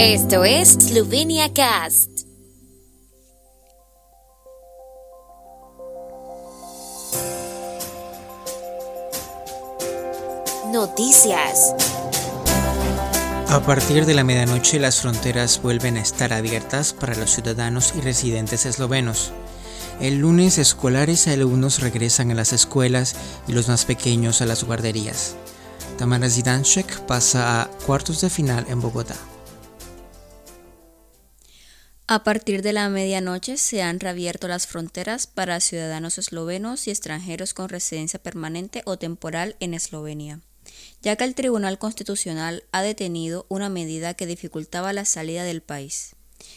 Esto es Slovenia Cast. Noticias. A partir de la medianoche las fronteras vuelven a estar abiertas para los ciudadanos y residentes eslovenos. El lunes escolares y alumnos regresan a las escuelas y los más pequeños a las guarderías. Tamara Zidanchek pasa a cuartos de final en Bogotá. A partir de la medianoche se han reabierto las fronteras para ciudadanos eslovenos y extranjeros con residencia permanente o temporal en Eslovenia, ya que el Tribunal Constitucional ha detenido una medida que dificultaba la salida del país.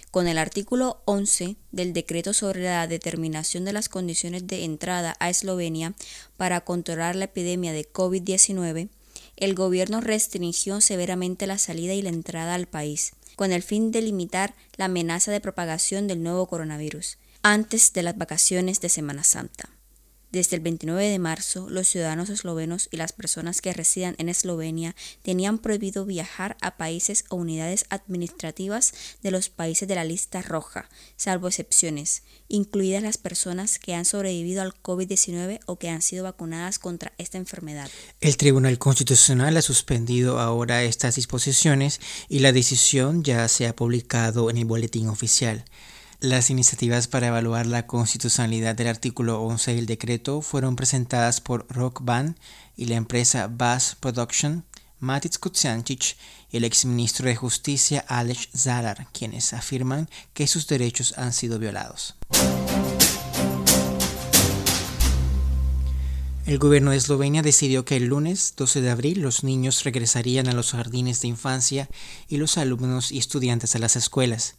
Con el artículo 11 del decreto sobre la determinación de las condiciones de entrada a Eslovenia para controlar la epidemia de COVID-19, el gobierno restringió severamente la salida y la entrada al país, con el fin de limitar la amenaza de propagación del nuevo coronavirus, antes de las vacaciones de Semana Santa. Desde el 29 de marzo, los ciudadanos eslovenos y las personas que residen en Eslovenia tenían prohibido viajar a países o unidades administrativas de los países de la lista roja, salvo excepciones, incluidas las personas que han sobrevivido al COVID-19 o que han sido vacunadas contra esta enfermedad. El Tribunal Constitucional ha suspendido ahora estas disposiciones y la decisión ya se ha publicado en el boletín oficial. Las iniciativas para evaluar la constitucionalidad del artículo 11 del decreto fueron presentadas por Rock Band y la empresa Bass Production, Matic Kuciancic y el exministro de Justicia Alex Zarar, quienes afirman que sus derechos han sido violados. El gobierno de Eslovenia decidió que el lunes 12 de abril los niños regresarían a los jardines de infancia y los alumnos y estudiantes a las escuelas.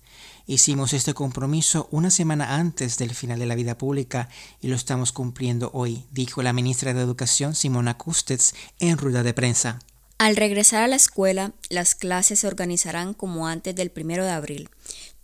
Hicimos este compromiso una semana antes del final de la vida pública y lo estamos cumpliendo hoy, dijo la ministra de Educación Simona Kustets en rueda de prensa. Al regresar a la escuela, las clases se organizarán como antes del primero de abril.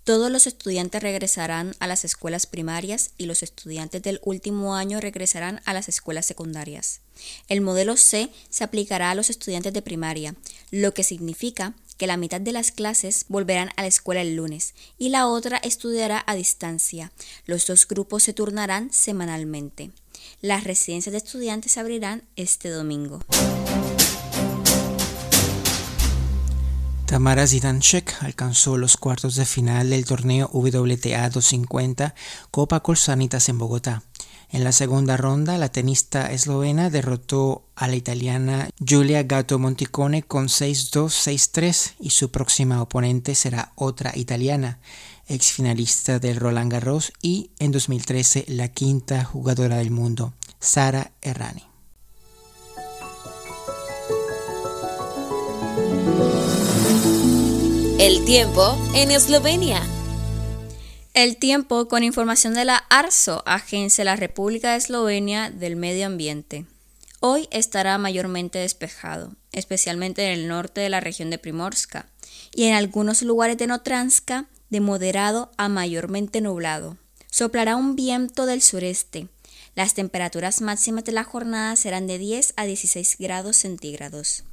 Todos los estudiantes regresarán a las escuelas primarias y los estudiantes del último año regresarán a las escuelas secundarias. El modelo C se aplicará a los estudiantes de primaria, lo que significa que la mitad de las clases volverán a la escuela el lunes y la otra estudiará a distancia. Los dos grupos se turnarán semanalmente. Las residencias de estudiantes abrirán este domingo. Tamara Zidanchek alcanzó los cuartos de final del torneo WTA 250 Copa Colsanitas en Bogotá. En la segunda ronda, la tenista eslovena derrotó a la italiana Giulia Gatto Monticone con 6-2, 6-3 y su próxima oponente será otra italiana, ex finalista del Roland Garros y en 2013 la quinta jugadora del mundo, Sara Errani. El tiempo en Eslovenia. El tiempo con información de la ARSO, Agencia de la República de Eslovenia del Medio Ambiente. Hoy estará mayormente despejado, especialmente en el norte de la región de Primorska y en algunos lugares de Notranska de moderado a mayormente nublado. Soplará un viento del sureste. Las temperaturas máximas de la jornada serán de 10 a 16 grados centígrados.